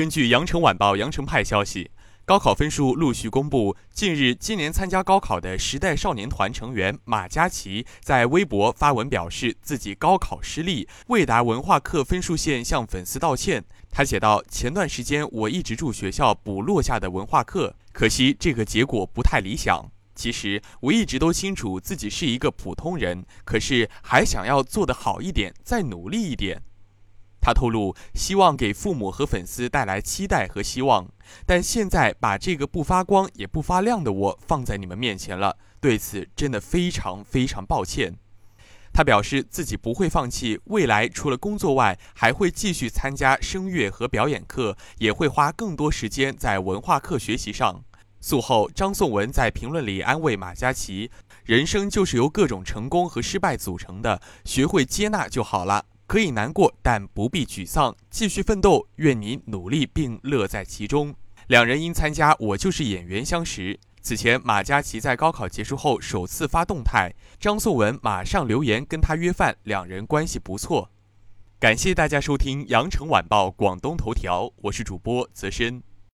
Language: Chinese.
根据羊城晚报羊城派消息，高考分数陆续公布。近日，今年参加高考的时代少年团成员马嘉祺在微博发文表示，自己高考失利，未达文化课分数线，向粉丝道歉。他写道：“前段时间我一直住学校补落下的文化课，可惜这个结果不太理想。其实我一直都清楚自己是一个普通人，可是还想要做得好一点，再努力一点。”他透露，希望给父母和粉丝带来期待和希望，但现在把这个不发光也不发亮的我放在你们面前了，对此真的非常非常抱歉。他表示自己不会放弃，未来除了工作外，还会继续参加声乐和表演课，也会花更多时间在文化课学习上。诉后，张颂文在评论里安慰马嘉祺：“人生就是由各种成功和失败组成的，学会接纳就好了。”可以难过，但不必沮丧，继续奋斗。愿你努力并乐在其中。两人因参加《我就是演员》相识。此前，马嘉祺在高考结束后首次发动态，张颂文马上留言跟他约饭，两人关系不错。感谢大家收听《羊城晚报广东头条》，我是主播泽深。